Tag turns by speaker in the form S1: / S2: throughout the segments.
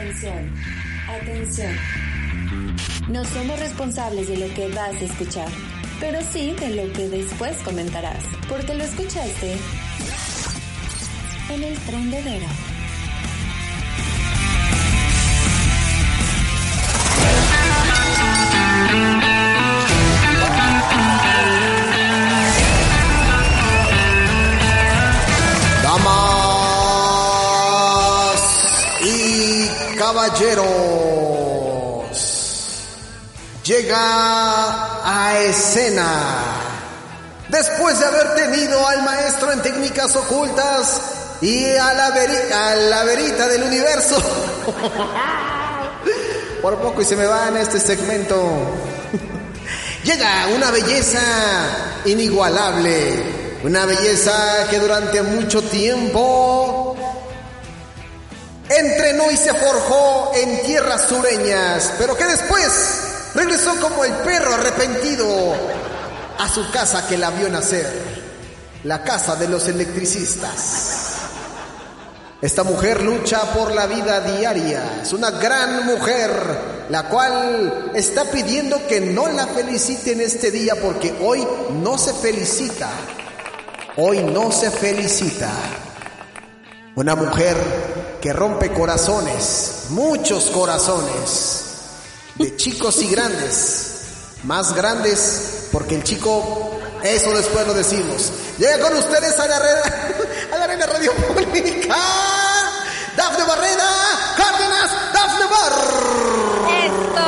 S1: Atención, atención. No somos responsables de lo que vas a escuchar, pero sí de lo que después comentarás, porque lo escuchaste en el tren de Vera.
S2: Damas caballeros, llega a escena. Después de haber tenido al maestro en técnicas ocultas y a la, veri- a la verita del universo. Por poco y se me va en este segmento. Llega una belleza inigualable. Una belleza que durante mucho tiempo entrenó y se forjó en tierras sureñas, pero que después regresó como el perro arrepentido a su casa que la vio nacer, la casa de los electricistas. Esta mujer lucha por la vida diaria. Es una gran mujer, la cual está pidiendo que no la feliciten este día porque hoy no se felicita. Hoy no se felicita. Una mujer que rompe corazones, muchos corazones, de chicos y grandes. Más grandes porque el chico, eso después lo decimos. Llega con ustedes a la red, a la arena radiofónica. Dafne Barrera, Cárdenas, Dafne Bar.
S3: ¡Esto!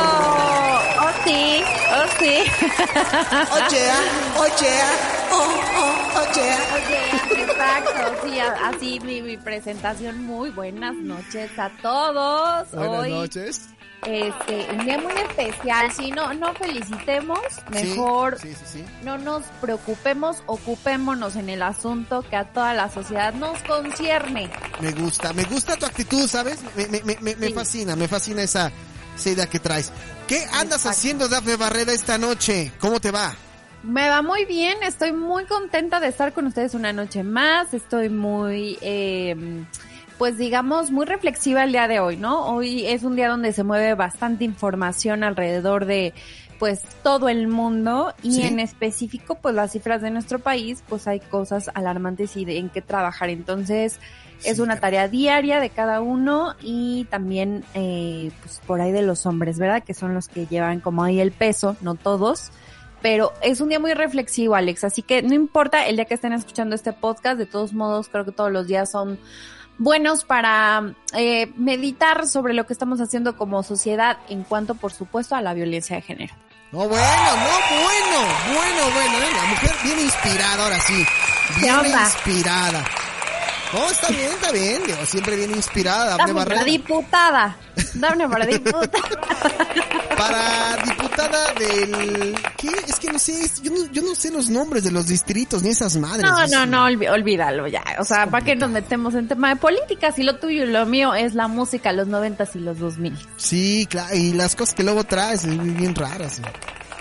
S3: ¡Oh, sí! ¡Oh, sí!
S2: Ochea, ochea, oh, oh, ochea.
S3: Oye, exacto, sí, así mi, mi presentación. Muy buenas noches a todos.
S4: Buenas
S3: Hoy,
S4: noches.
S3: este, un día muy especial. Si no, no felicitemos, mejor
S4: Sí, sí, sí.
S3: no nos preocupemos, ocupémonos en el asunto que a toda la sociedad nos concierne.
S4: Me gusta, me gusta tu actitud, ¿sabes? Me, me, me, me- fascina, me fascina esa, que traes. ¿Qué andas
S3: Exacto.
S4: haciendo, Dafne Barrera, esta noche? ¿Cómo te va?
S3: Me va muy bien, estoy muy contenta de estar con ustedes una noche más, estoy muy, eh, pues digamos, muy reflexiva el día de hoy, ¿no? Hoy es un día donde se mueve bastante información alrededor de, pues, todo el mundo y
S4: Sí.
S3: en específico, pues, las cifras de nuestro país, pues hay cosas alarmantes y de en qué trabajar. Entonces, es una tarea diaria de cada uno y también, eh, pues, por ahí de los hombres, ¿verdad? Que son los que llevan como ahí el peso, no todos pero es un día muy reflexivo, Alex, así que no importa el día que estén escuchando este podcast, de todos modos creo que todos los días son buenos para eh, meditar sobre lo que estamos haciendo como sociedad en cuanto, por supuesto, a la violencia de género.
S4: No, bueno, no, bueno, bueno, bueno, la mujer bien inspirada ahora sí. Bien inspirada. No, está bien, está bien, digo, siempre bien inspirada,
S3: Dame para diputada, dame para diputada.
S4: Para diputada del... ¿Qué? Es que no sé, es- yo no, yo no sé los nombres de los distritos ni esas madres.
S3: No,
S4: Es-
S3: no, no, olvídalo ya. O sea, ¿para qué nos metemos en tema de política si lo tuyo y lo mío es la música, los noventas y los dos mil?
S4: Sí, claro, y las cosas que luego traes, eh, bien raras. eh.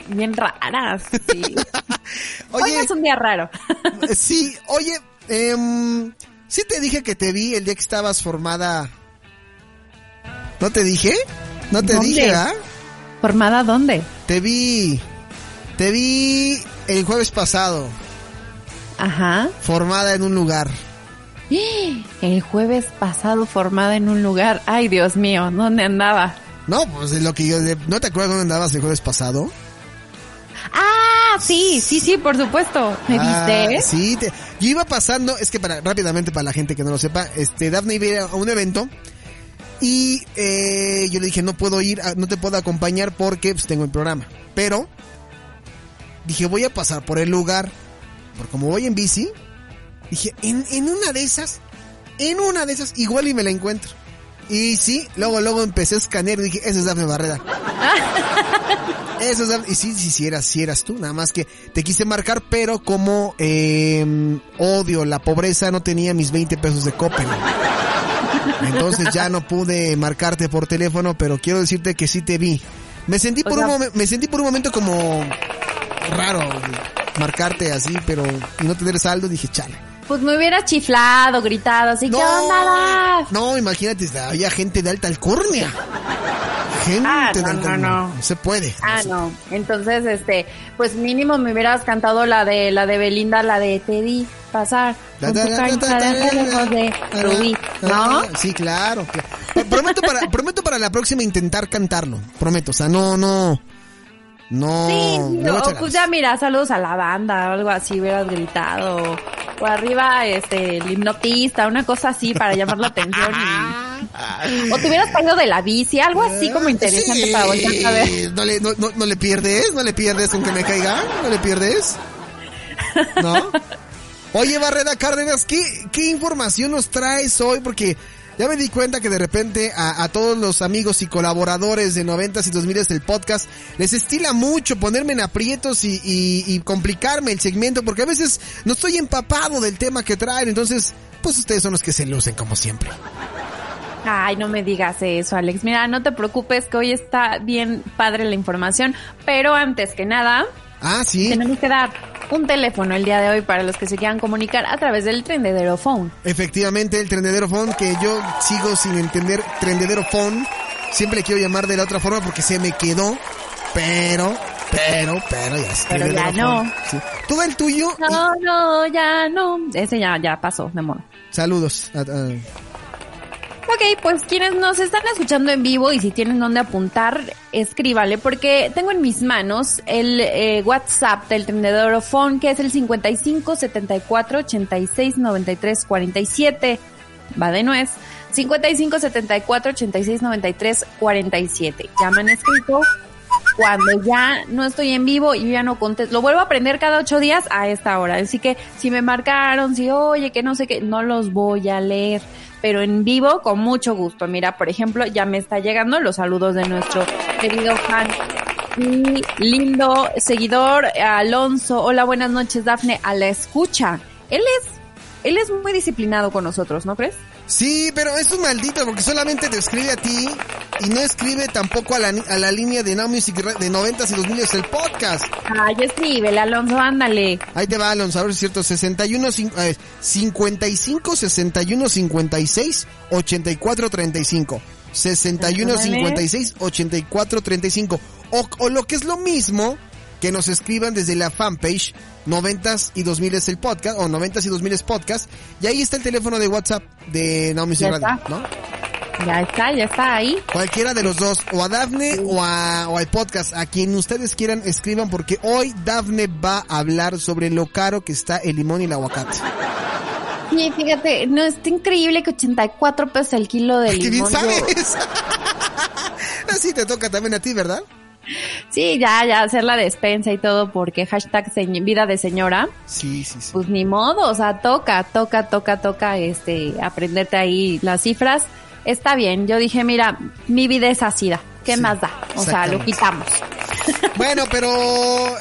S3: Bien raras, sí. Hoy
S4: Oye,
S3: no es un día raro.
S4: sí, oye, em, sí te dije que te vi el día que estabas formada. ¿No te dije? No te
S3: ¿Dónde?
S4: dije, ¿ah?
S3: ¿Formada dónde?
S4: Te vi, te vi el jueves pasado,
S3: Ajá.
S4: formada en un lugar.
S3: El jueves pasado formada en un lugar. Ay, Dios mío, ¿dónde andaba?
S4: No, pues lo que yo, ¿no te acuerdas dónde andabas el jueves pasado?
S3: Ah, sí, sí, sí, por supuesto. ¿Me
S4: Ah,
S3: viste?
S4: Sí, te- yo iba pasando, es que para rápidamente para la gente que no lo sepa, este Daphne iba a un evento y eh, yo le dije no puedo ir, no te puedo acompañar porque pues, tengo el programa. Pero dije voy a pasar por el lugar, porque como voy en bici, dije en, en una de esas, en una de esas igual y me la encuentro. Y sí, luego, luego empecé a escanear y dije, esa es Dafne Barrera. Eso es. Y sí, sí, sí eras, sí eras tú, nada más que te quise marcar, pero como eh, odio la pobreza, no tenía mis 20 pesos de Coppel. Entonces ya no pude marcarte por teléfono, pero quiero decirte que sí te vi. Me sentí por,
S3: O sea-
S4: un, me sentí por un momento como raro marcarte así, pero y no tener saldo, dije, chale.
S3: Pues me hubiera chiflado, gritado, así, ¿qué onda, Daf?
S4: no, imagínate, había gente de alta alcurnia. Gente
S3: Ah, no, no, no.
S4: No se puede.
S3: Ah, no. Entonces, este, pues mínimo me hubieras cantado la de la de Belinda, la de Te vi pasar con tu cancha de Rubí, ¿no?
S4: Sí, claro. claro. Prometo para, prometo para la próxima intentar cantarlo. Prometo. O sea, no, no. No.
S3: Sí,
S4: le voy a
S3: o
S4: echar
S3: pues ya mira, saludos a la banda o algo así, hubieras gritado. O arriba, este, el hipnotista, una cosa así para llamar la atención. y- O te hubieras caído de la bici, algo así como interesante
S4: Sí.
S3: para volver a ver.
S4: No le, no, no, no le pierdes, no le pierdes con que me caiga, no le pierdes. ¿No? Oye, Barrera Cárdenas, ¿qué, qué información nos traes hoy? Porque ya me di cuenta que de repente a, a todos los amigos y colaboradores de 90s y 2000s del podcast les estila mucho ponerme en aprietos y, y, y complicarme el segmento porque a veces no estoy empapado del tema que traen. Entonces, pues ustedes son los que se lucen como siempre.
S3: Ay, no me digas eso, Alex. Mira, no te preocupes que hoy está bien padre la información, pero antes que nada,
S4: Ah, sí.
S3: tenemos que dar un teléfono el día de hoy para los que se quieran comunicar a través del trendedero phone.
S4: Efectivamente, el trendedero phone que yo sigo sin entender trendedero phone. Siempre le quiero llamar de la otra forma porque se me quedó. Pero, pero, pero ya es
S3: Pero ya no.
S4: Sí. Tú da el tuyo. y-
S3: No, no, ya no. Ese ya, ya pasó, de modo.
S4: Saludos. a- a-
S3: Ok, pues quienes nos están escuchando en vivo y si tienen dónde apuntar, escríbale porque tengo en mis manos el eh, WhatsApp del Trendedero Phone que es el 55 74 86 93 47. Va de nuez. 55 74 86 93 47. Ya me han escrito cuando ya no estoy en vivo y yo ya no contesto. Lo vuelvo a aprender cada ocho días a esta hora. Así que si me marcaron, si oye, que no sé qué, no los voy a leer. Pero en vivo, con mucho gusto. Mira, por ejemplo, ya me está llegando los saludos de nuestro querido fan y lindo seguidor Alonso. Hola, buenas noches, Dafne, a la escucha. Él es, él es muy disciplinado con nosotros, ¿no crees?
S4: Sí, pero es un maldito porque solamente te escribe a ti y no escribe tampoco a la, a la línea de Now Music de 90s y 2000s el podcast.
S3: Ay, escríbele, Alonso, ándale.
S4: Ahí te va, Alonso, a ver si es cierto. 61, cin- a ver, 55, 61, 56, 84, 35. 61,
S3: Ándale.
S4: 56, 84, 35. O, o lo que es lo mismo, que nos escriban desde la fanpage 90s y 2000 es el podcast, o 90s y 2000 es podcast. Y ahí está el teléfono de WhatsApp de
S3: está.
S4: ¿no?
S3: Ya está, ya está ahí.
S4: Cualquiera de los dos, o a Dafne o, a, o al podcast, a quien ustedes quieran escriban, porque hoy Dafne va a hablar sobre lo caro que está el limón y el aguacate.
S3: Sí, fíjate, no, está increíble que 84 pesos el kilo de
S4: ¡Qué bien
S3: limón.
S4: Sabes! Así te toca también a ti, ¿verdad?
S3: Sí, ya, ya, hacer la despensa y todo porque hashtag vida de señora,
S4: Sí, sí, sí.
S3: pues ni modo, o sea, toca, toca, toca, toca, este, aprenderte ahí las cifras. Está bien, yo dije, mira, mi vida es ácida, ¿qué
S4: Sí,
S3: más da? O sea, lo quitamos.
S4: Bueno, pero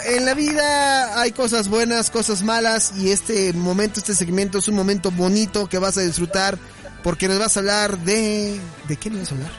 S4: en la vida hay cosas buenas, cosas malas, y este momento, este segmento es un momento bonito que vas a disfrutar, porque nos vas a hablar de... ¿De qué nos vas a hablar?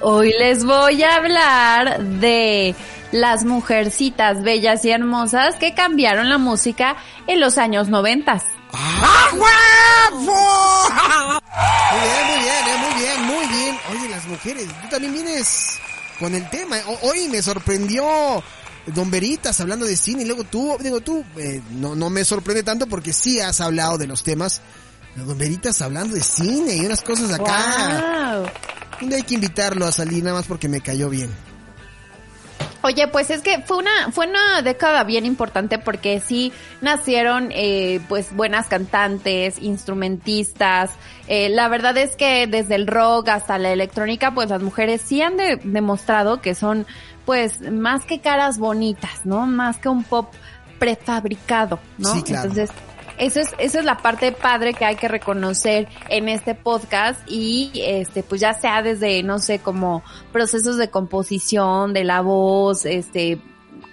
S3: Hoy les voy a hablar de las mujercitas bellas y hermosas que cambiaron la música en los años noventas.
S4: ¡Ah, huevo! Muy bien, muy bien, eh, muy bien, muy bien. Oye, las mujeres, tú también vienes con el tema. O- hoy me sorprendió Don Veritas hablando de cine y luego tú, digo tú, eh, no, no me sorprende tanto porque sí has hablado de los temas. Don Veritas hablando de cine y unas cosas acá.
S3: Wow.
S4: Un día hay que invitarlo a salir nada más porque me cayó bien.
S3: Oye, pues es que fue una fue una década bien importante porque sí nacieron eh, pues buenas cantantes, instrumentistas. Eh, la verdad es que desde el rock hasta la electrónica, pues las mujeres sí han de- demostrado que son pues más que caras bonitas, ¿no? Más que un pop prefabricado, ¿no?
S4: Sí, claro.
S3: Entonces eso es, eso es la parte padre que hay que reconocer en este podcast y este, pues ya sea desde, no sé, como procesos de composición, de la voz, este,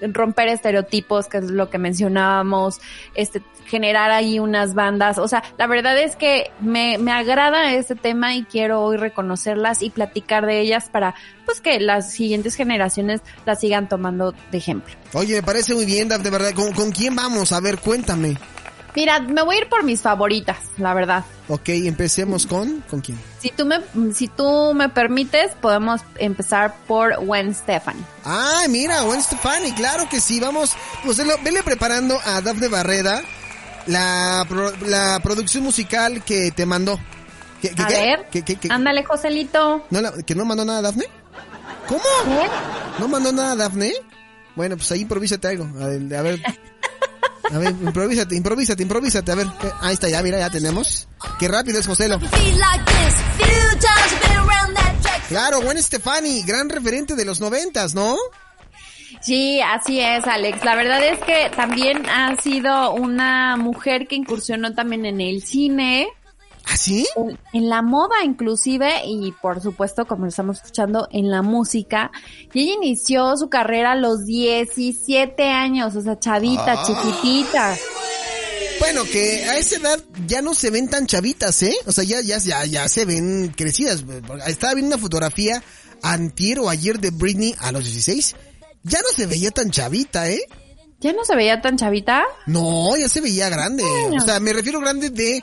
S3: romper estereotipos, que es lo que mencionábamos, este, generar ahí unas bandas. O sea, la verdad es que me, me agrada este tema y quiero hoy reconocerlas y platicar de ellas para, pues, que las siguientes generaciones las sigan tomando de ejemplo.
S4: Oye, me parece muy bien, de verdad. ¿Con, ¿Con quién vamos? A ver, cuéntame.
S3: Mira, me voy a ir por mis favoritas, la verdad.
S4: Ok, empecemos con, ¿con quién?
S3: Si tú me, si tú me permites, podemos empezar por Gwen Stefani.
S4: Ah, mira, Gwen Stefani, claro que sí, vamos, pues vele, preparando a Dafne Barreda la, la producción musical que te mandó. ¿Qué, qué,
S3: A
S4: qué?
S3: ver, ándale, Joselito.
S4: ¿No la- ¿Que no mandó nada Dafne? ¿Cómo?
S3: ¿Qué?
S4: ¿No mandó nada Dafne? Bueno, pues ahí improvísate algo. A ver, a ver. A ver, improvísate, improvísate, improvísate. A ver, eh, ahí está, ya, mira, ya tenemos. Qué rápido es Joselo. Claro, Gwen Stefani, gran referente de los noventas, ¿no?
S3: Sí, así es, Alex. La verdad es que también ha sido una mujer que incursionó también en el cine,
S4: ¿Ah, sí?
S3: en, en la moda inclusive y por supuesto, como lo estamos escuchando, en la música. Y ella inició su carrera a los 17 años, o sea, chavita, chiquitita.
S4: Bueno, que a esa edad ya no se ven tan chavitas, ¿eh? O sea, ya, ya, ya, ya se ven crecidas. Estaba viendo una fotografía antier o ayer de Britney a los 16. Ya no se veía tan chavita, ¿eh?
S3: ¿Ya no se veía tan chavita?
S4: No, ya se veía grande.
S3: Bueno.
S4: O sea, me refiero grande de,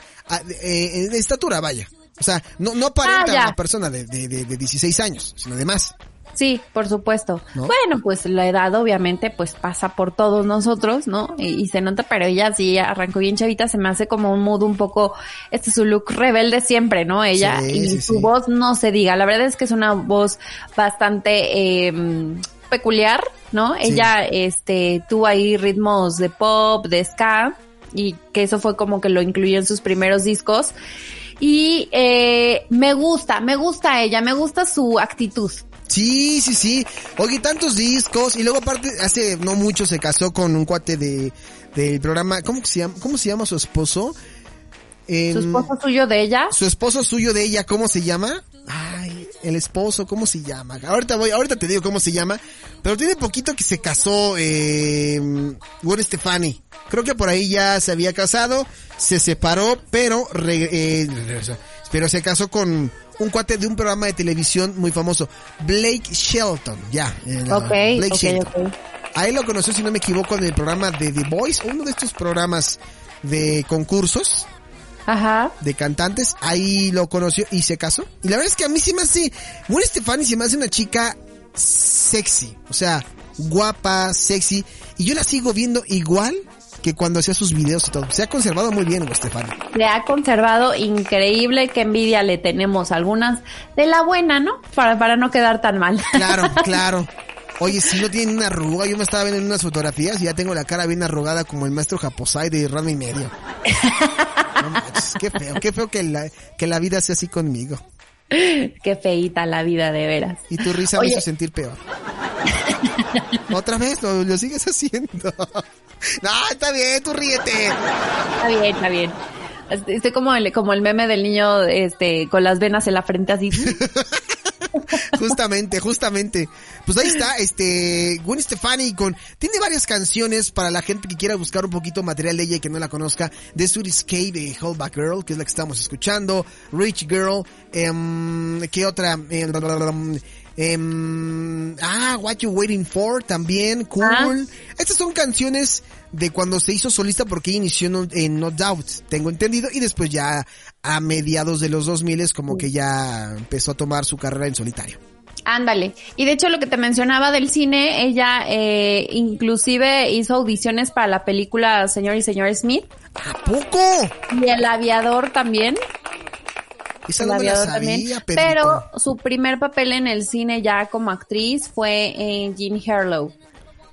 S4: eh, de estatura, vaya. O sea, no, no aparenta
S3: Ah,
S4: una persona de, de, de, de 16 años, sino de más.
S3: Sí, por supuesto.
S4: ¿No?
S3: Bueno, pues la edad obviamente pues pasa por todos nosotros, ¿no? Y, y se nota, pero ella sí arrancó bien chavita, se me hace como un mood un poco, este es su look rebelde siempre, ¿no? Ella
S4: Sí,
S3: y
S4: sí,
S3: su
S4: sí.
S3: voz no se diga, la verdad es que es una voz bastante eh, peculiar, ¿no?
S4: Sí.
S3: Ella este tuvo ahí ritmos de pop, de ska y que eso fue como que lo incluyó en sus primeros discos. Y eh, me gusta, me gusta ella, me gusta su actitud.
S4: Sí, sí, sí. Oye, tantos discos. Y luego aparte, hace no mucho se casó con un cuate de, del programa. ¿Cómo que se llama? ¿Cómo se llama su esposo?
S3: Su esposo suyo de ella.
S4: Su esposo suyo de ella, ¿cómo se llama? Ay, el esposo, ¿cómo se llama? Ahorita voy, ahorita te digo cómo se llama. Pero tiene poquito que se casó, eh, Gwen Stefani. Creo que por ahí ya se había casado, se separó, pero, re- eh, pero se casó con un cuate de un programa de televisión muy famoso, Blake Shelton, ya. eh, la-
S3: Ok,
S4: Blake
S3: ok,
S4: Shelton.
S3: ok.
S4: A él lo conoció, si no me equivoco, en el programa de The Voice, uno de estos programas de concursos
S3: Ajá.
S4: de cantantes, ahí lo conoció y se casó. Y la verdad es que a mí sí me hace, Gwen Stefani se me hace una chica sexy, o sea, guapa, sexy, y yo la sigo viendo igual que cuando hacía sus videos y todo. Se ha conservado muy bien Gwen Stefani.
S3: Se ha conservado increíble, qué envidia le tenemos algunas de la buena, ¿no? Para, para no quedar tan mal.
S4: Claro, claro. Oye, si no tiene una arruga, yo me estaba viendo en unas fotografías y ya tengo la cara bien arrugada como el maestro Japosai de Rama y medio. No manches, qué feo, qué feo que la, que la vida sea así conmigo.
S3: qué feíta la vida de veras.
S4: Y tu risa me hizo sentir peor. Otra vez, lo, lo sigues haciendo. No, está bien, tú ríete.
S3: Está bien, está bien. Estoy como el, como el meme del niño, este, con las venas en la frente así.
S4: Justamente, justamente. Pues ahí está, este, Gwen Stefani con, tiene varias canciones para la gente que quiera buscar un poquito material de ella y que no la conozca. The Sweet Escape de Holdback Girl, que es la que estamos escuchando. Rich Girl, em, ¿qué otra? Em, em, ah, What You Waiting For también, Cool.
S3: Ah.
S4: Estas son canciones de cuando se hizo solista porque inició en No- en No Doubt, tengo entendido, y después ya a mediados de los 2000 como que ya empezó a tomar su carrera en solitario.
S3: Ándale. Y de hecho lo que te mencionaba del cine, ella eh, inclusive hizo audiciones para la película Señor y Señor Smith.
S4: ¿A poco?
S3: Y el aviador también.
S4: Esa
S3: El
S4: no me la
S3: aviador
S4: sabía,
S3: también. Pero su primer papel en el cine ya como actriz fue en Jean Harlow.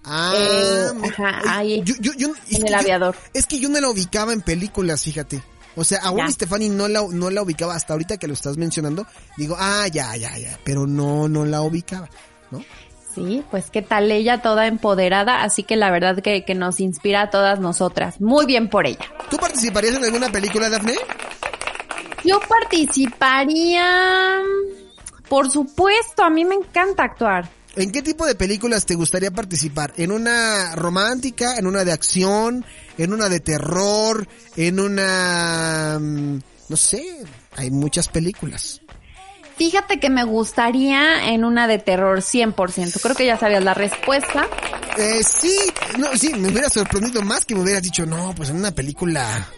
S4: Ah,
S3: Eh,
S4: me-
S3: ajá,
S4: oye,
S3: ahí,
S4: yo, yo, yo- es
S3: en el
S4: yo-
S3: aviador.
S4: es que yo no la ubicaba en películas, fíjate. O sea, a Gwen. Stefani no la, no la ubicaba hasta ahorita que lo estás mencionando. Digo, ah, ya, ya, ya. Pero no, no la ubicaba, ¿no?
S3: Sí, pues qué tal ella toda empoderada, así que la verdad que, que nos inspira a todas nosotras. Muy bien por ella.
S4: Tú participarías en alguna película, Daphne?
S3: Yo participaría, por supuesto, a mí me encanta actuar.
S4: ¿En qué tipo de películas te gustaría participar? ¿En una romántica? ¿En una de acción? ¿En una de terror? ¿En una... mm, no sé, hay muchas películas.
S3: Fíjate que me gustaría en una de terror 100%. Creo que ya sabías la respuesta.
S4: Eh, sí, no, sí, me hubiera sorprendido más que me hubieras dicho, no, pues en una película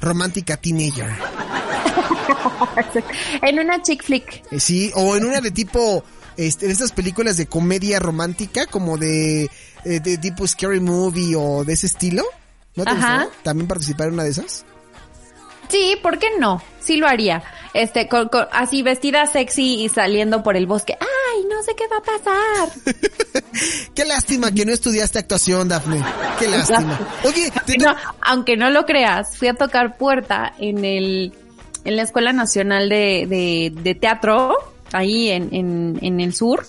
S4: romántica teenager.
S3: en una chick flick.
S4: Eh, sí, o en una de tipo, este, en estas películas de comedia romántica, como de, eh, de tipo Scary Movie o de ese estilo. ¿No te
S3: Ajá.
S4: también participar en una de esas?
S3: Sí, ¿por qué no? Sí lo haría. Este, con, con- así vestida sexy y saliendo por el bosque. ¡Ay, no sé qué va a pasar!
S4: Qué lástima que no estudiaste actuación, Daphne. Qué lástima. Oye, te-
S3: No, aunque no lo creas, fui a tocar puerta en el, en la Escuela Nacional de, de, de Teatro, ahí en, en, en el sur.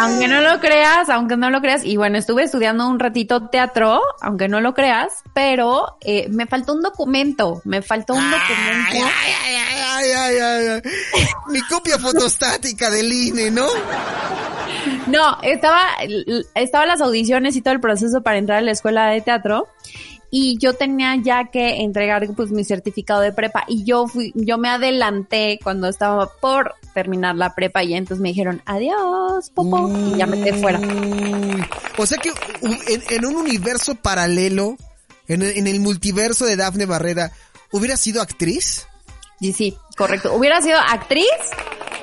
S3: Aunque no lo creas, aunque no lo creas, y bueno, estuve estudiando un ratito teatro, aunque no lo creas, pero eh, me faltó un documento, me faltó un documento.
S4: ay, ay, ay, ay, ay, ay. Mi copia fotostática del INE, ¿no?
S3: No, estaba, estaba las audiciones y todo el proceso para entrar a la escuela de teatro y yo tenía ya que entregar pues mi certificado de prepa y yo fui, yo me adelanté cuando estaba por terminar la prepa y entonces me dijeron adiós, popo, y ya me quedé fuera.
S4: O sea que en, en un universo paralelo, en, el- en el multiverso de Dafne Barrera, ¿hubiera sido actriz?
S3: Y sí, correcto. Hubiera sido actriz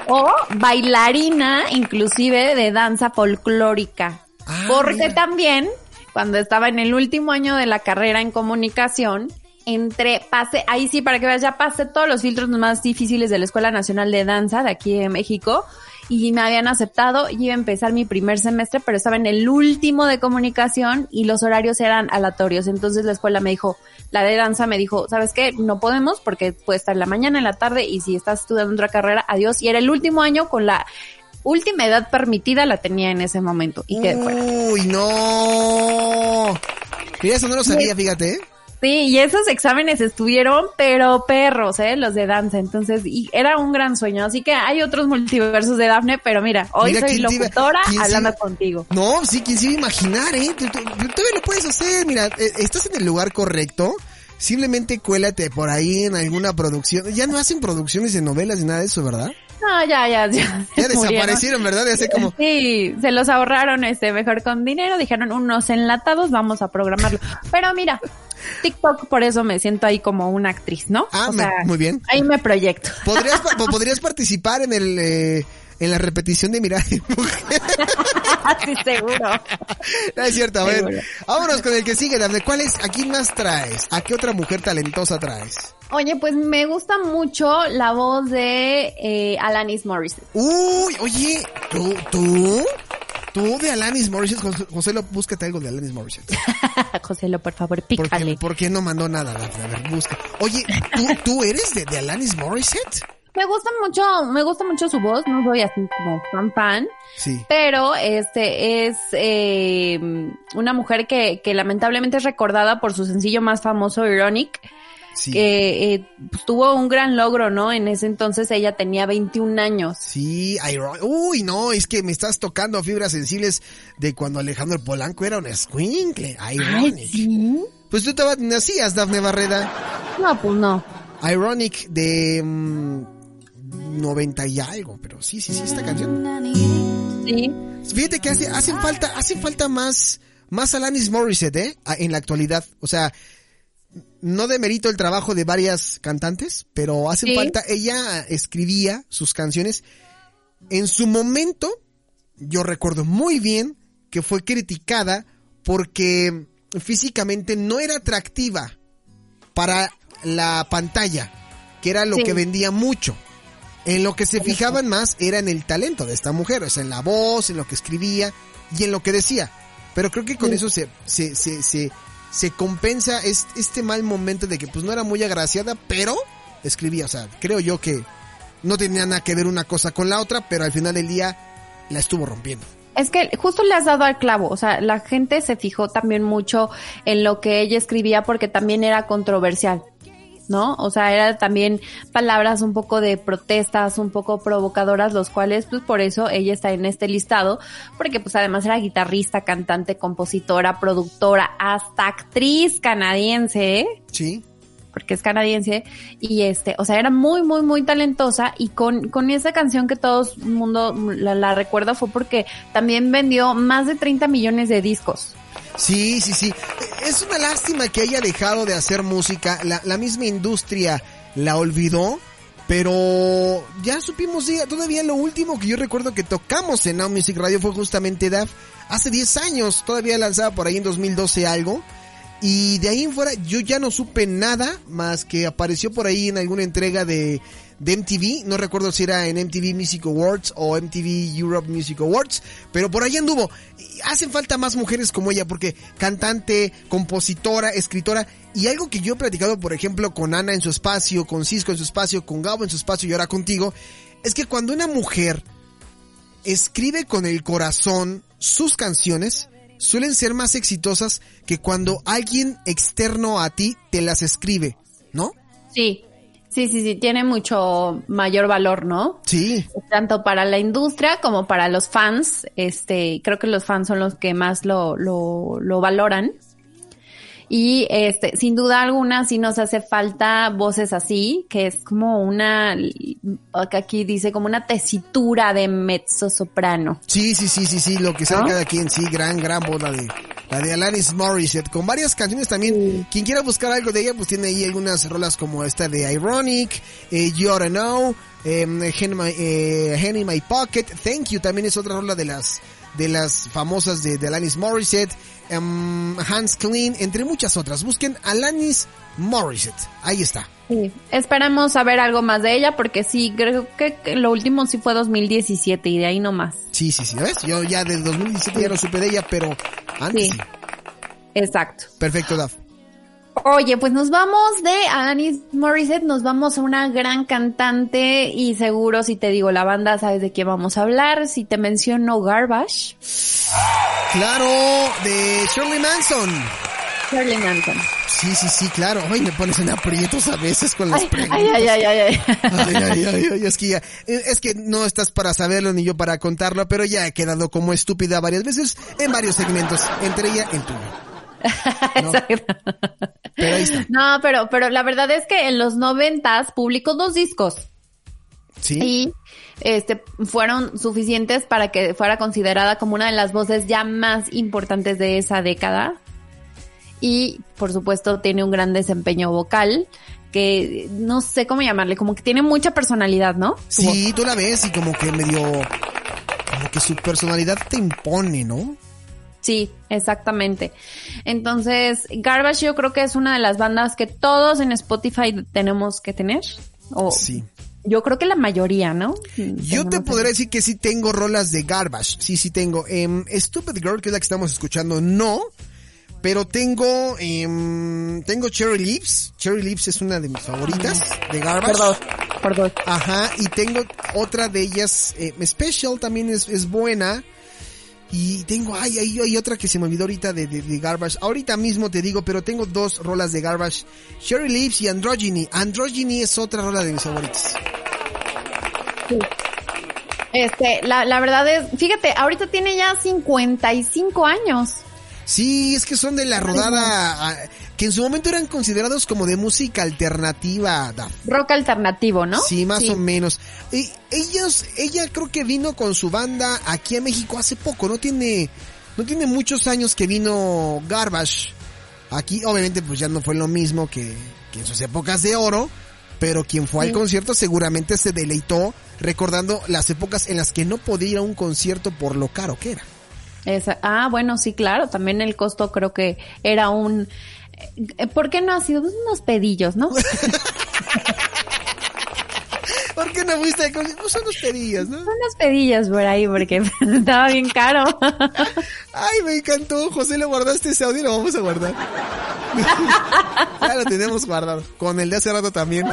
S3: o bailarina, inclusive de danza folclórica.
S4: Ah,
S3: Porque
S4: mira.
S3: también, cuando estaba en el último año de la carrera en comunicación, entre, pasé, ahí sí, para que veas, ya pasé todos los filtros más difíciles de la Escuela Nacional de Danza de aquí de México y me habían aceptado y iba a empezar mi primer semestre, pero estaba en el último de comunicación y los horarios eran aleatorios. Entonces la escuela me dijo, la de danza me dijo, ¿sabes qué? No podemos porque puede estar en la mañana, en la tarde y si estás estudiando otra carrera, adiós. Y era el último año con la última edad permitida la tenía en ese momento y quedé fuera.
S4: Uy, no. Mira, eso no lo sabía, fíjate, ¿eh?
S3: Sí, y esos exámenes estuvieron, pero perros, ¿eh? Los de danza. Entonces, y era un gran sueño. Así que hay otros multiversos de Dafne, pero mira, hoy
S4: Mira,
S3: soy
S4: ¿quién te iba-
S3: locutora
S4: se
S3: hablando
S4: iba-
S3: contigo.
S4: No, sí, quién se iba a imaginar, ¿eh? Tú, tú- tú todavía lo puedes hacer, mira, eh, estás en el lugar correcto. Simplemente cuélate por ahí en alguna producción. Ya no hacen producciones de novelas ni nada de eso, ¿verdad?
S3: No, ya, ya, ya.
S4: Ya desaparecieron, ¿verdad? Ya sé como...
S3: Sí, se los ahorraron este mejor con dinero, dijeron unos enlatados, vamos a programarlo. Pero mira, TikTok por eso me siento ahí como una actriz, ¿no?
S4: Ah,
S3: O
S4: me-
S3: sea,
S4: muy bien.
S3: Ahí me proyecto.
S4: ¿Podrías, podrías participar en el... eh, en la repetición de Mirar y Mujer.
S3: sí, seguro.
S4: No es cierto, a ver. Vámonos con el que sigue, Dafne. ¿Cuál es? ¿A quién más traes? ¿A qué otra mujer talentosa traes?
S3: Oye, pues me gusta mucho la voz de eh, Alanis Morissette.
S4: Uy, oye, ¿tú? ¿Tú? ¿Tú de Alanis Morissette? José, José, lo, búscate algo de Alanis Morissette.
S3: José, por favor,
S4: ¿Por qué,
S3: pícale.
S4: por qué no mandó nada? A ver, busca. Oye, ¿tú, tú eres de, de Alanis Morissette?
S3: Me gusta mucho, me gusta mucho su voz, no soy así como fan fan,
S4: Sí.
S3: pero este es eh, una mujer que, que lamentablemente es recordada por su sencillo más famoso, Ironic,
S4: Sí.
S3: que eh, pues, tuvo un gran logro, ¿no? En ese entonces ella tenía 21 años.
S4: Sí, Iron- Uy, no, es que me estás tocando fibras sensibles de cuando Alejandro Polanco era un escuincle. Ironic.
S3: ¿sí?
S4: Pues tú te nacías, Dafne Barreda.
S3: No, pues no.
S4: Ironic de mm, 90 y algo, pero sí, sí, sí, esta canción.
S3: Sí.
S4: Fíjate que hace, hacen falta, hacen falta más, más Alanis Morissette, ¿eh? En la actualidad. O sea, no demerito el trabajo de varias cantantes, pero hacen
S3: Sí.
S4: falta, ella escribía sus canciones. En su momento, yo recuerdo muy bien que fue criticada porque físicamente no era atractiva para la pantalla, que era lo
S3: Sí.
S4: que vendía mucho. En lo que se fijaban más era en el talento de esta mujer, o sea, en la voz, en lo que escribía y en lo que decía. Pero creo que con eso se, se, se, se, se compensa es- este mal momento de que pues no era muy agraciada, pero escribía. O sea, creo yo que no tenía nada que ver una cosa con la otra, pero al final del día la estuvo rompiendo.
S3: Es que justo le has dado al clavo, o sea, la gente se fijó también mucho en lo que ella escribía porque también era controversial. ¿No? O sea, era también palabras un poco de protestas, un poco provocadoras, los cuales, pues por eso ella está en este listado, porque pues además era guitarrista, cantante, compositora, productora, hasta actriz canadiense, ¿eh?
S4: Sí.
S3: porque es canadiense, y este, o sea, era muy, muy, muy talentosa, y con, con esa canción que todo el mundo la, la recuerda fue porque también vendió más de 30 millones de discos.
S4: Sí, sí, sí. Es una lástima que haya dejado de hacer música. La, la misma industria la olvidó. Pero ya supimos, todavía lo último que yo recuerdo que tocamos en Now Music Radio fue justamente DAF. Hace 10 años, todavía lanzaba por ahí en 2012 algo. Y de ahí en fuera yo ya no supe nada más que apareció por ahí en alguna entrega de, de MTV. No recuerdo si era en MTV Music Awards o MTV Europe Music Awards. Pero por ahí anduvo. Hacen falta más mujeres como ella porque cantante, compositora, escritora. Y algo que yo he platicado, por ejemplo, con Ana en su espacio, con Cisco en su espacio, con Gabo en su espacio y ahora contigo. Es que cuando una mujer escribe con el corazón sus canciones, suelen ser más exitosas que cuando alguien externo a ti te las escribe, ¿no?
S3: Sí, sí, sí, sí, tiene mucho mayor valor, ¿no?
S4: Sí.
S3: Tanto para la industria como para los fans. Este, creo que los fans son los que más lo, lo, lo valoran. Y este, sin duda alguna, sí nos hace falta voces así, que es como una, que aquí dice como una tesitura de mezzo soprano.
S4: Sí, sí, sí, sí, sí, lo que sea cada quien, sí, gran, gran la de, la de Alanis Morissette, con varias canciones también. Quien quiera buscar algo de ella, pues tiene ahí algunas rolas como esta de Ironic, eh, You Oughta Know, eh, Hen My, eh, in My Pocket, Thank You también es otra rola de las, de las famosas de, de Alanis Morissette, um, Hands Clean, entre muchas otras. Busquen Alanis Morissette, ahí está.
S3: Sí, esperamos saber algo más de ella porque sí, creo que lo último sí fue 2017 y de ahí no más.
S4: Sí, sí, sí, ¿ves? Yo ya del 2017 ya no supe de ella, pero antes
S3: Sí.
S4: sí.
S3: Exacto.
S4: Perfecto, Daf.
S3: Oye, pues nos vamos de Alanis Morissette, nos vamos a una gran cantante y seguro si te digo la banda sabes de quién vamos a hablar, si te menciono Garbage,
S4: Claro, de Shirley Manson.
S3: Shirley Manson.
S4: Sí, sí, sí, claro. Ay, me pones en aprietos a veces con las
S3: Ay,
S4: preguntas.
S3: ay, ay, ay, ay, ay.
S4: Ay, ay, ay, ay, es que ya, eh, es que no estás para saberlo ni yo para contarlo, pero ya he quedado como estúpida varias veces en varios segmentos, entre ella el tuyo. No. Pero ahí está.
S3: No, pero, pero la verdad es que en los noventas publicó dos discos
S4: Sí.
S3: y este fueron suficientes para que fuera considerada como una de las voces ya más importantes de esa década. Y por supuesto tiene un gran desempeño vocal que no sé cómo llamarle, como que tiene mucha personalidad, ¿no?
S4: Sí, tú la ves y como que medio, como que su personalidad te impone, ¿no?
S3: Sí, exactamente. Entonces, Garbage yo creo que es una de las bandas que todos en Spotify tenemos que tener. O
S4: Sí.
S3: yo creo que la mayoría, ¿no?
S4: Yo te podría decir que sí tengo rolas de Garbage. Sí, sí tengo. Em, Stupid Girl, que es la que estamos escuchando, no. Pero tengo, em, tengo Cherry Lips. Cherry Lips es una de mis favoritas de Garbage.
S3: Por dos, por dos.
S4: Ajá, y tengo otra de ellas, eh, Special también es, es buena. Y tengo, ay, hay, hay otra que se me olvidó ahorita de, de, de Garbage. Ahorita mismo te digo, pero tengo dos rolas de Garbage. Cherry Lips y Androgyny. Androgyny es otra rola de mis favoritas.
S3: Este, la, la verdad es, fíjate, ahorita tiene ya 55 años.
S4: Sí, es que son de la rodada, que en su momento eran considerados como de música alternativa, Daf.
S3: Rock alternativo, ¿no?
S4: Sí, más o menos. Y ellos, ella creo que vino con su banda aquí a México hace poco, no tiene, no tiene muchos años que vino Garbage. Aquí, obviamente, pues ya no fue lo mismo que, que en sus épocas de oro, pero quien fue al concierto seguramente se deleitó recordando las épocas en las que no podía ir a un concierto por lo caro que era.
S3: Esa- ah, bueno, sí, claro, también el costo creo que era un... eh, ¿Por qué no ha sido unos pedillos, no?
S4: ¿Por qué no fuiste? Pues son unos pedillas, ¿no?
S3: unos pedillos por ahí porque estaba bien caro.
S4: Ay, me encantó. José, ¿lo guardaste ese audio? Lo vamos a guardar. ya lo tenemos guardado. Con el de hace rato también.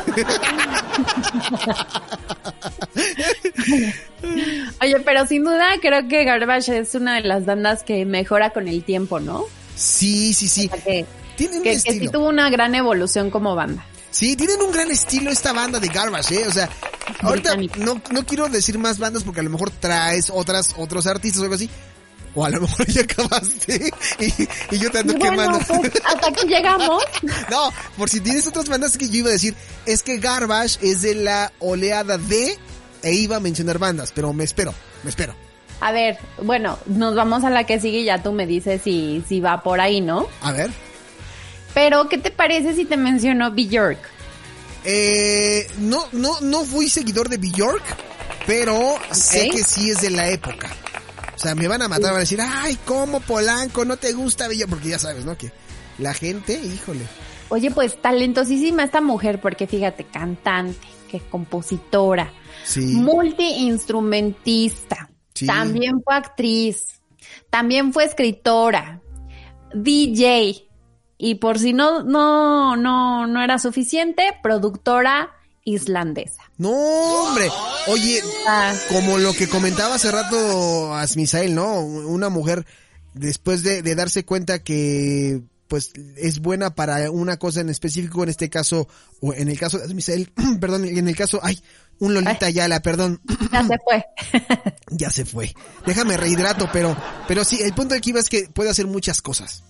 S3: Oye, Oye, pero sin duda creo que Garbage es una de las bandas que mejora con el tiempo, ¿no?
S4: Sí, sí, sí.
S3: O sea, que,
S4: Tienen un
S3: que, que sí
S4: estilo.
S3: tuvo una gran evolución como banda.
S4: Sí, tienen un gran estilo esta banda de Garbage, ¿eh? O sea, ahorita no, no quiero decir más bandas porque a lo mejor traes otras, otros artistas o algo así. O a lo mejor ya acabaste y, y yo te ando
S3: bueno,
S4: quemando.
S3: pues, hasta aquí llegamos.
S4: No, por si tienes otras bandas que yo iba a decir, es que Garbage es de la oleada de, e iba a mencionar bandas, pero me espero, me espero.
S3: A ver, bueno, nos vamos a la que sigue y ya tú me dices si, si va por ahí, ¿no?
S4: A ver.
S3: Pero, ¿qué te parece si te menciono Bjork?
S4: Eh, no, no, no fui seguidor de Bjork, pero sé que sí es de la época. O sea, me van a matar, van a decir, ay, ¿cómo Polanco no te gusta Bjork? Porque ya sabes, ¿no? Que la gente, híjole.
S3: Oye, pues talentosísima esta mujer, porque fíjate, cantante, que compositora,
S4: Sí.
S3: multiinstrumentista,
S4: Sí.
S3: también fue actriz, también fue escritora, DJ, y por si no, no, no, no era suficiente, productora islandesa.
S4: No, hombre. Oye,
S3: Ah.
S4: como lo que comentaba hace rato Asmisael, ¿no? Una mujer después de, de darse cuenta que pues es buena para una cosa en específico, en este caso, o en el caso de Asmisael, perdón, en el caso, ay, un Lolita Yala, perdón,
S3: Ya se fue.
S4: ya se fue. Déjame rehidrato, pero, pero sí, el punto de aquí iba es que puede hacer muchas cosas.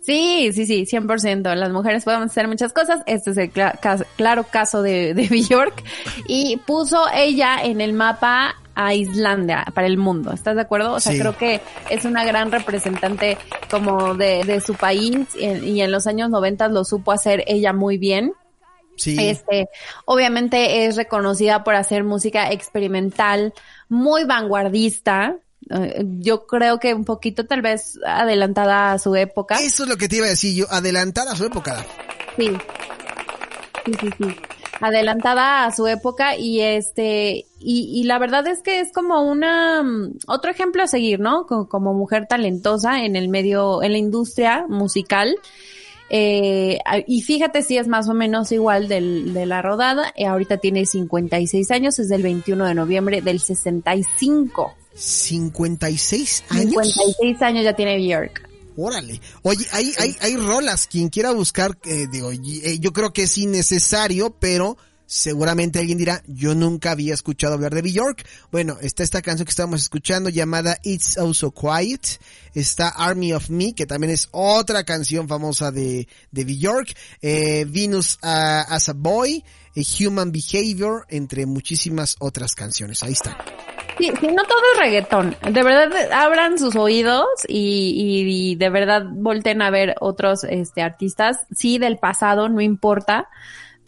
S3: Sí, sí, sí, 100%. Las mujeres podemos hacer muchas cosas. Este es el claro caso de, de Bjork. Y puso ella en el mapa a Islandia para el mundo. ¿Estás de acuerdo? O sea,
S4: Sí.
S3: creo que es una gran representante como de, de su país y en, y en los años 90 lo supo hacer ella muy bien.
S4: Sí.
S3: Este, obviamente es reconocida por hacer música experimental, muy vanguardista. Eh, Yo creo que un poquito tal vez adelantada a su época.
S4: Eso es lo que te iba a decir yo, adelantada a su época.
S3: Sí. Sí, sí, sí. Adelantada a su época y este, y, y la verdad es que es como una, mm, otro ejemplo a seguir, ¿no? Como, como mujer talentosa en el medio, en la industria musical. Eh, y fíjate si es más o menos igual del, de la rodada. Eh, ahorita tiene 56 años, es del 21 de noviembre del 65.
S4: 56 años.
S3: 56 años ya tiene Björk.
S4: Órale. Oye, hay, hay, hay rolas. Quien quiera buscar, eh, digo, eh, yo creo que es innecesario, pero seguramente alguien dirá, yo nunca había escuchado hablar de Bjork. Bueno, está esta canción que estábamos escuchando llamada It's Also Quiet. Está Army of Me, que también es otra canción famosa de, de Bjork. Eh, Venus ah, as a Boy, eh, Human Behavior, entre muchísimas otras canciones. Ahí está.
S3: Sí, sí, no todo es reggaetón. De verdad, abran sus oídos y, y, y de verdad volten a ver otros este, artistas. Sí, del pasado, no importa.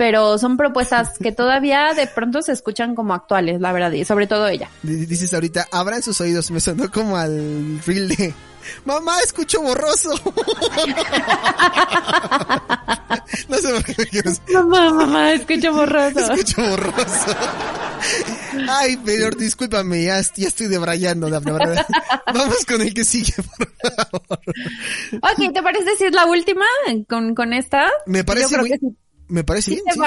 S3: Pero son propuestas que todavía de pronto se escuchan como actuales, la verdad, y sobre todo ella.
S4: Dices ahorita, abran sus oídos, me sonó como al reel de Mamá, escucho borroso. no sé por qué me.
S3: Mamá, mamá, escucho borroso.
S4: Escucho borroso. Ay, pero discúlpame, ya, ya estoy debrayando, la verdad. Vamos con el que sigue, por favor.
S3: Ok, ¿te parece si es la última con, con esta?
S4: Me parece
S3: Yo creo
S4: muy-
S3: que sí.
S4: Me parece
S3: Sí
S4: bien, sí.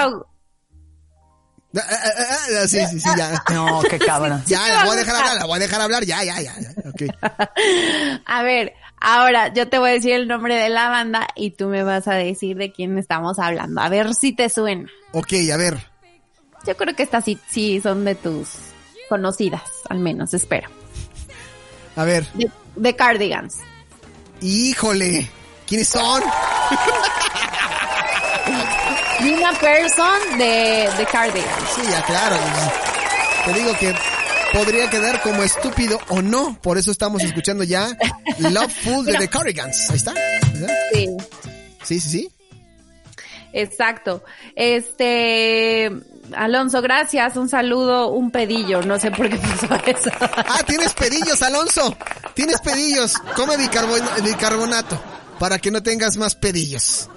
S4: Ah, ah, ah, ah, sí, sí, sí, ya.
S5: No, qué cabrón.
S4: Ya, la voy
S3: a
S4: dejar hablar, la voy a dejar hablar, ya, ya, ya. ya. Ok.
S3: A ver, ahora yo te voy a decir el nombre de la banda y tú me vas a decir de quién estamos hablando. A ver si te suena.
S4: Ok, a ver.
S3: Yo creo que estas sí, sí son de tus conocidas, al menos, espero.
S4: A ver.
S3: De, de Cardigans.
S4: Híjole. ¿Quiénes son?
S3: Nina Person de, de Cardigans.
S4: Sí, ya, claro. Te digo que podría quedar como estúpido o no. Por eso estamos escuchando ya Loveful de The Cardigans. Ahí está.
S3: Sí,
S4: Sí, sí, sí.
S3: exacto. Este, Alonso, gracias. Un saludo, un pedillo. No sé por qué puso eso.
S4: Ah, tienes pedillos, Alonso. Tienes pedillos. Come bicarbon- bicarbonato para que no tengas más pedillos.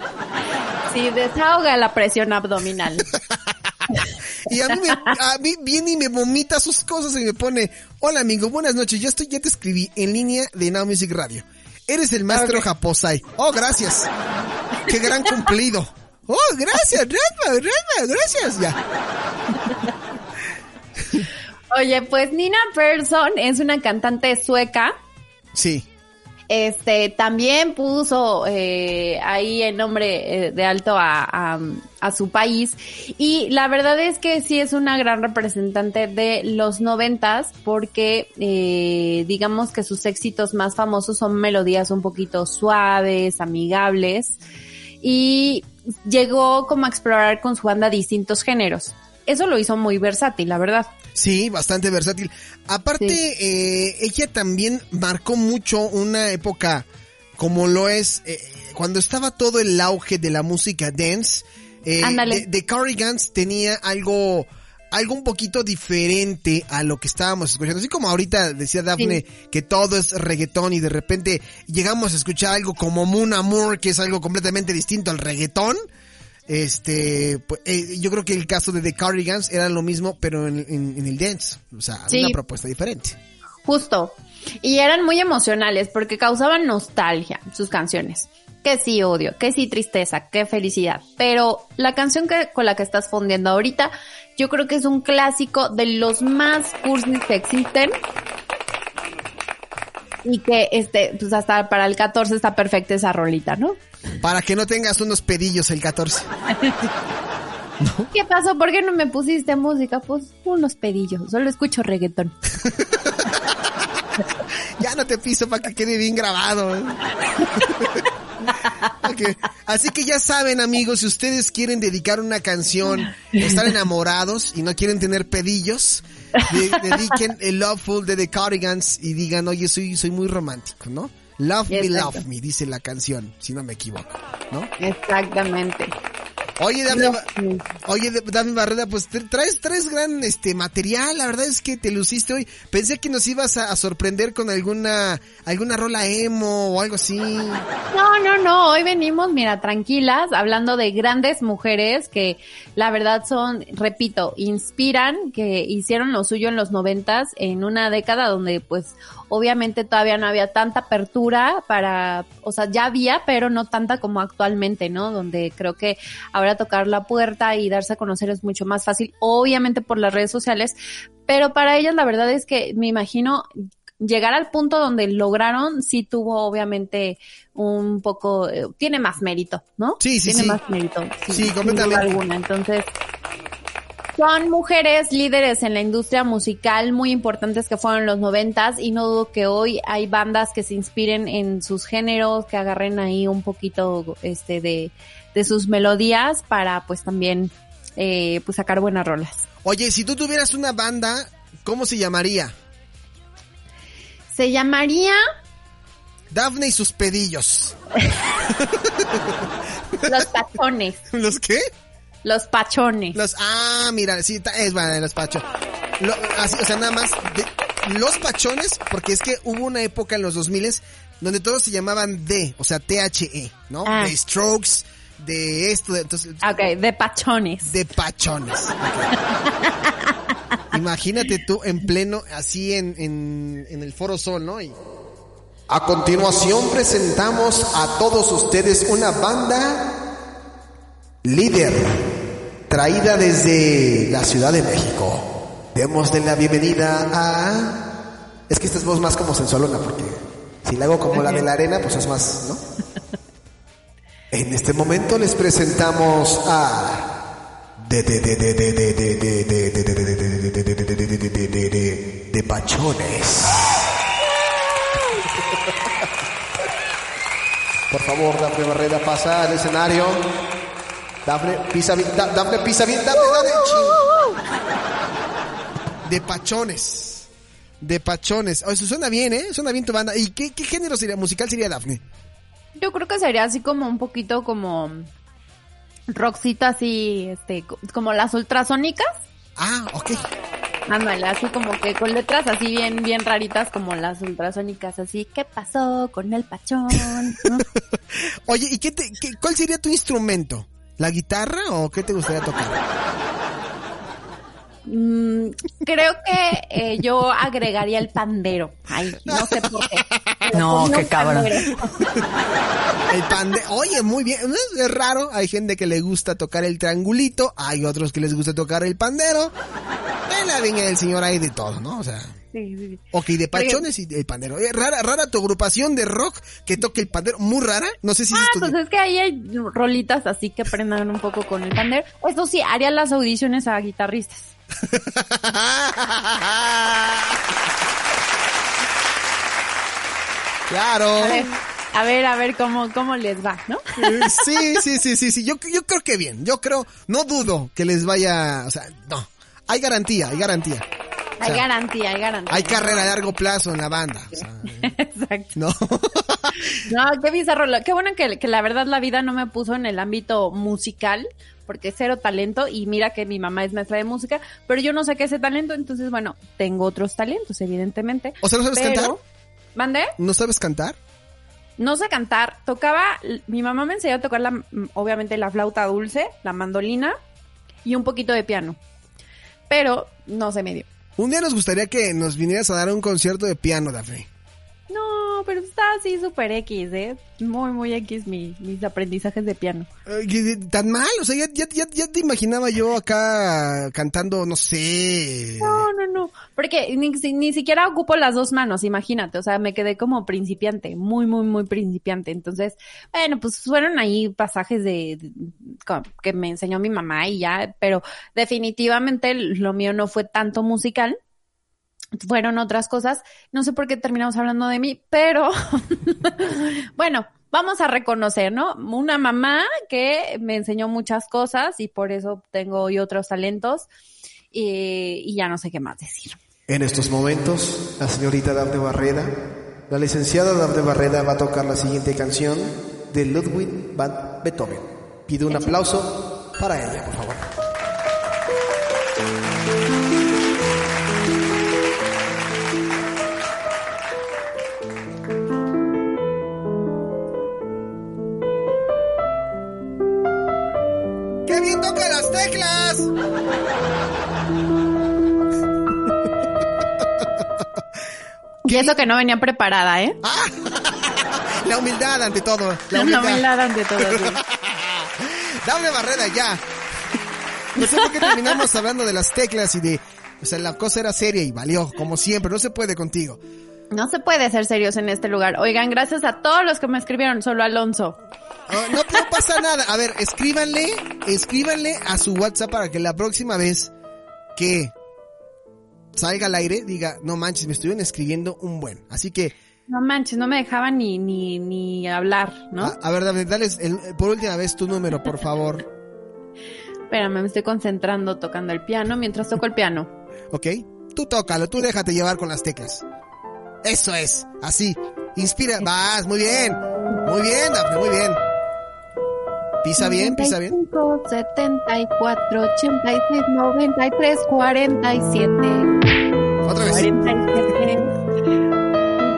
S3: Sí, desahoga la presión abdominal.
S4: Y a mí, me- a mí viene y me vomita sus cosas y me pone, hola amigo, buenas noches, ya estoy, ya te escribí en línea de Now Music Radio. Eres el maestro Japosai. Oh, gracias. Qué gran cumplido. Oh, gracias, Rafa, Rafa, gracias. Ya.
S3: Oye, pues Nina Persson es una cantante sueca.
S4: Sí.
S3: Este también puso eh, ahí el nombre eh, de alto a, a, a, su país y la verdad es que sí es una gran representante de los noventas porque eh, digamos que sus éxitos más famosos son melodías un poquito suaves, amigables y llegó como a explorar con su banda distintos géneros. Eso lo hizo muy versátil, la verdad.
S4: Sí, bastante versátil. Aparte, sí. eh, ella también marcó mucho una época como lo es eh, cuando estaba todo el auge de la música dance. Eh, de, de Cardigans tenía algo algo un poquito diferente a lo que estábamos escuchando. Así como ahorita decía Daphne sí. que todo es reggaetón y de repente llegamos a escuchar algo como Moon Amour, que es algo completamente distinto al reggaetón. Este, pues, eh, yo creo que el caso de The Cardigans era lo mismo, pero en, en, en el dance. O sea, sí. una propuesta diferente.
S3: Justo. Y eran muy emocionales porque causaban nostalgia sus canciones. Que sí odio, que sí tristeza, que felicidad. Pero la canción que, con la que estás fondeando ahorita, yo creo que es un clásico de los más cursis que existen. Y que este, pues hasta para el 14 está perfecta esa rolita, ¿no?
S4: Para que no tengas unos pedillos el 14.
S3: ¿No? ¿Qué pasó? ¿Por qué no me pusiste música? Pues unos pedillos, solo escucho reggaetón.
S4: ya no te piso para que quede bien grabado. ¿eh? okay. Así que ya saben amigos, si ustedes quieren dedicar una canción, estar enamorados y no quieren tener pedillos, de, dediquen el Loveful de The Cardigans y digan, oye, soy, soy muy romántico, ¿no? Love Exacto. me, love me, dice la canción, si no me equivoco, ¿no?
S3: Exactamente.
S4: Oye, Dame, oye, Dame Barrera, pues traes, traes gran este material, la verdad es que te luciste hoy. Pensé que nos ibas a, a, sorprender con alguna, alguna rola emo o algo así.
S3: No, no, no, hoy venimos, mira, tranquilas, hablando de grandes mujeres que la verdad son, repito, inspiran, que hicieron lo suyo en los noventas, en una década donde pues obviamente todavía no había tanta apertura para, o sea, ya había, pero no tanta como actualmente, ¿no? Donde creo que ahora tocar la puerta y darse a conocer es mucho más fácil, obviamente por las redes sociales, pero para ellas la verdad es que me imagino llegar al punto donde lograron sí tuvo obviamente un poco eh, tiene más mérito, ¿no?
S4: Sí, sí,
S3: tiene
S4: sí.
S3: más mérito.
S4: Sí, sí completamente.
S3: Alguna. Entonces, son mujeres líderes en la industria musical muy importantes que fueron en los noventas y no dudo que hoy hay bandas que se inspiren en sus géneros, que agarren ahí un poquito este de, de sus melodías para pues también eh, pues sacar buenas rolas.
S4: Oye, si tú tuvieras una banda, ¿cómo se llamaría?
S3: Se llamaría
S4: Dafne y sus pedillos.
S3: Los tachones.
S4: ¿Los qué?
S3: Los pachones.
S4: Los, ah, mira, sí, es bueno, los pachones. Lo, así, o sea, nada más, de, los pachones, porque es que hubo una época en los 2000 donde todos se llamaban D, o sea, THE, ¿no?
S3: Ah.
S4: De strokes, de esto, de, entonces.
S3: Ok, de pachones.
S4: De pachones. Okay. Imagínate tú en pleno, así en, en, en el Foro Sol, ¿no? Y...
S2: A continuación presentamos a todos ustedes una banda líder traída desde la Ciudad de México. Démosle la bienvenida a... Es que esta es voz más como sensualona porque si la hago como la de la arena pues es más, ¿no? En este momento les presentamos a de Pachones. Por favor, Dafne Barrera, pasa al escenario. Dafne, pisa bien, Dafne, pisa bien, Dafne, Dafne,
S4: De Pachones. De Pachones. Eso suena bien, ¿eh? Suena bien tu banda. ¿Y qué, qué género sería, musical sería Dafne?
S3: Yo creo que sería así como un poquito como rockcito así, este, como las ultrasónicas.
S4: Ah, ok.
S3: Ándale, así como que con letras así bien, bien raritas como las ultrasónicas, así, ¿qué pasó con el pachón? ¿No?
S4: Oye, ¿y qué, te, qué cuál sería tu instrumento? ¿La guitarra o qué te gustaría tocar?
S3: Mm, creo que eh, yo agregaría el pandero. Ay, no sé por qué.
S5: No, qué cabrón.
S4: El pandero. Oye, muy bien. Es raro. Hay gente que le gusta tocar el triangulito. Hay otros que les gusta tocar el pandero. En la viña del señor hay de todo, ¿no? O sea.
S3: Sí, sí, sí.
S4: Ok, de pachones y el pandero. Eh, rara, rara tu agrupación de rock que toque el pandero. Muy rara. No sé si
S3: Ah,
S4: es
S3: pues es que ahí hay rolitas así que prendan un poco con el pandero. Eso sí, haría las audiciones a guitarristas.
S4: claro.
S3: A ver, a ver, a ver cómo, cómo les va, ¿no?
S4: Sí, sí, sí, sí, sí. Yo, yo creo que bien. Yo creo, no dudo que les vaya, o sea, no. Hay garantía, hay garantía. O
S3: Hay
S4: sea,
S3: garantía, hay garantía.
S4: Hay carrera a largo plazo en la banda. o sea,
S3: Exacto.
S4: no.
S3: No, qué bizarro. Qué bueno que, que la verdad la vida no me puso en el ámbito musical, porque cero talento, y mira que mi mamá es maestra de música, pero yo no saqué ese talento, entonces bueno, tengo otros talentos, evidentemente.
S4: O sea, ¿no sabes
S3: pero-
S4: cantar?
S3: ¿Mande?
S4: ¿No sabes cantar?
S3: No sé cantar, tocaba, mi mamá me enseñó a tocar la, obviamente la flauta dulce, la mandolina y un poquito de piano. Pero no se me dio.
S4: Un día nos gustaría que nos vinieras a dar un concierto de piano, Dafne.
S3: No, pero está así súper X, ¿eh? Muy, muy X mi- mis aprendizajes de piano.
S4: Eh, ¿qué- ¿Tan mal? O sea, ya, ya, ya, ya te imaginaba yo acá cantando, no sé.
S3: No, no, no. Porque ni, ni siquiera ocupo las dos manos, imagínate. O sea, me quedé como principiante, muy, muy, muy principiante. Entonces, bueno, pues fueron ahí pasajes de, de- que me enseñó mi mamá y ya, pero definitivamente lo mío no fue tanto musical. Fueron otras cosas. No sé por qué terminamos hablando de mí, pero bueno, vamos a reconocer, ¿no? Una mamá que me enseñó muchas cosas y por eso tengo hoy otros talentos y, y ya no sé qué más decir.
S2: En estos momentos, la señorita Dafne Barreda, la licenciada Dafne Barreda va a tocar la siguiente canción de Ludwig van Beethoven. Pido un aplauso para ella, por favor.
S4: Teclas!
S3: Y eso que no venía preparada, ¿eh?
S4: La humildad ante todo. La
S3: La
S4: humildad.
S3: humildad ante todo. sí.
S4: Dame barrera ya. No sé por qué terminamos hablando de las teclas y de... O sea, la cosa era seria y valió, como siempre. No se puede contigo.
S3: No se puede ser serios en este lugar. Oigan, gracias a todos los que me escribieron, solo Alonso.
S4: Ah, no, no pasa nada. A ver, escríbanle, escríbanle a su WhatsApp para que la próxima vez que salga al aire diga, no manches, me estuvieron escribiendo un buen. Así que,
S3: No manches, no me dejaban ni, ni, ni hablar, ¿no?
S4: a, a ver, David, dale por última vez tu número, por favor.
S3: Espérame, me estoy concentrando tocando el piano mientras toco el piano.
S4: ¿Ok? Tú tócalo, tú déjate llevar con las teclas. Eso es, así. Inspira, vas, muy bien. Muy bien, Daphne, muy bien. Pisa bien, pisa bien.
S3: 95, 74, 86, 93, 47.
S4: Otra vez.
S3: 47.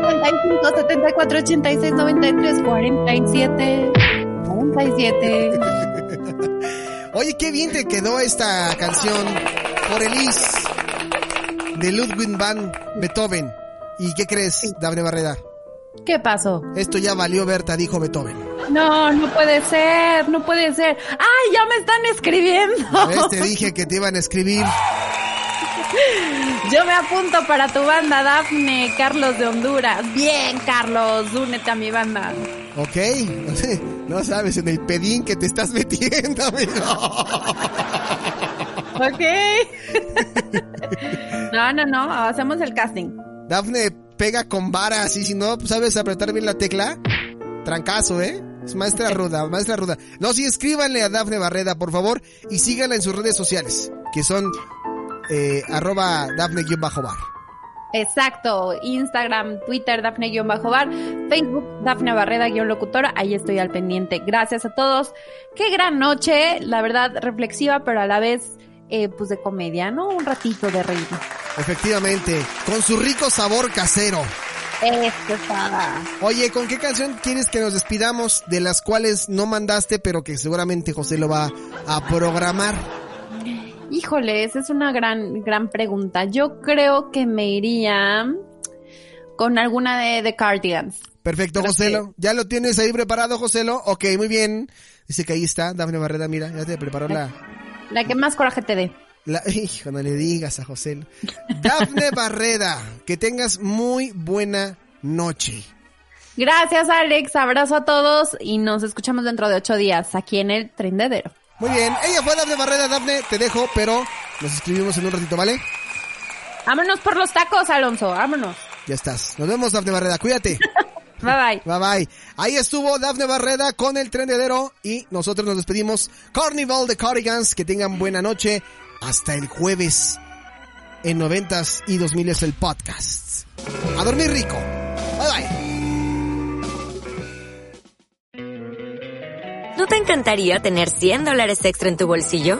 S3: 55, 74, 86, 93, 47. 47.
S4: Oye, qué bien te quedó esta canción por Elise de Ludwig van Beethoven. ¿Y qué crees, Daphne Barreda?
S3: ¿Qué pasó?
S4: Esto ya valió Berta, dijo Beethoven.
S3: No, no puede ser, no puede ser. ¡Ay, ya me están escribiendo!
S4: ¿Ves? Te dije que te iban a escribir.
S3: Yo me apunto para tu banda, Dafne, Carlos de Honduras. Bien, Carlos, únete a mi banda.
S4: ¿Ok? No sabes en el pedín que te estás metiendo, amigo.
S3: Ok. No, no, no, hacemos el casting.
S4: Dafne pega con vara así, si no sabes apretar bien la tecla, trancazo, ¿eh? Es maestra ruda, maestra ruda. No, sí, escríbanle a Dafne Barreda, por favor, y síganla en sus redes sociales, que son eh, arroba Dafne-bar.
S3: Exacto, Instagram, Twitter, Dafne-Bar, Facebook, Dafne Barreda-Locutora, ahí estoy al pendiente. Gracias a todos. Qué gran noche, la verdad, reflexiva, pero a la vez, eh, pues de comedia, ¿no? Un ratito de reír.
S4: Efectivamente, con su rico sabor casero.
S3: Esto está.
S4: Oye, ¿con qué canción quieres que nos despidamos de las cuales no mandaste, pero que seguramente José lo va a programar?
S3: Híjole, esa es una gran, gran pregunta. Yo creo que me iría con alguna de The Cardigans.
S4: Perfecto,
S3: Pero
S4: Joselo. ¿Ya lo tienes ahí preparado, Joselo? Ok, muy bien. Dice que ahí está, Dafne Barreda, mira, ya te preparó la...
S3: La que más coraje te dé.
S4: La, hijo, no le digas a José. Dafne Barreda, que tengas muy buena noche.
S3: Gracias, Alex. Abrazo a todos y nos escuchamos dentro de ocho días aquí en el Trendedero.
S4: Muy bien, ella fue Dafne Barreda. Dafne, te dejo, pero nos escribimos en un ratito, ¿vale?
S3: Vámonos por los tacos, Alonso. Vámonos.
S4: Ya estás. Nos vemos, Dafne Barreda. Cuídate.
S3: Bye bye.
S4: Bye bye. Ahí estuvo Dafne Barreda con el Trendedero y nosotros nos despedimos. Carnival de Cardigans, que tengan buena noche. Hasta el jueves en noventas y 2000 es el podcast. A dormir rico. Bye bye.
S5: ¿No te encantaría tener 100 dólares extra en tu bolsillo?